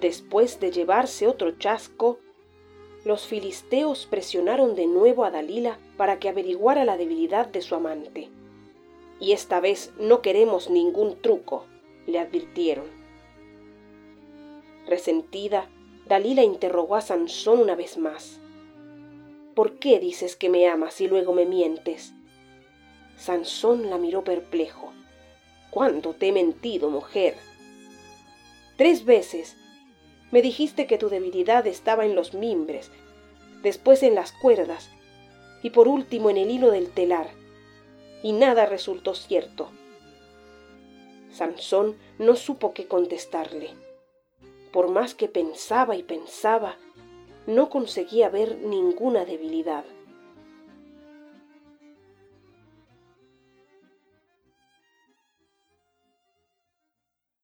Después de llevarse otro chasco, los filisteos presionaron de nuevo a Dalila para que averiguara la debilidad de su amante. Y esta vez no queremos ningún truco, le advirtieron. Resentida, Dalila interrogó a Sansón una vez más. ¿Por qué dices que me amas y luego me mientes? Sansón la miró perplejo. ¿Cuándo te he mentido, mujer? Tres veces. Me dijiste que tu debilidad estaba en los mimbres, después en las cuerdas y por último en el hilo del telar. Y nada resultó cierto. Sansón no supo qué contestarle. Por más que pensaba y pensaba, no conseguía ver ninguna debilidad.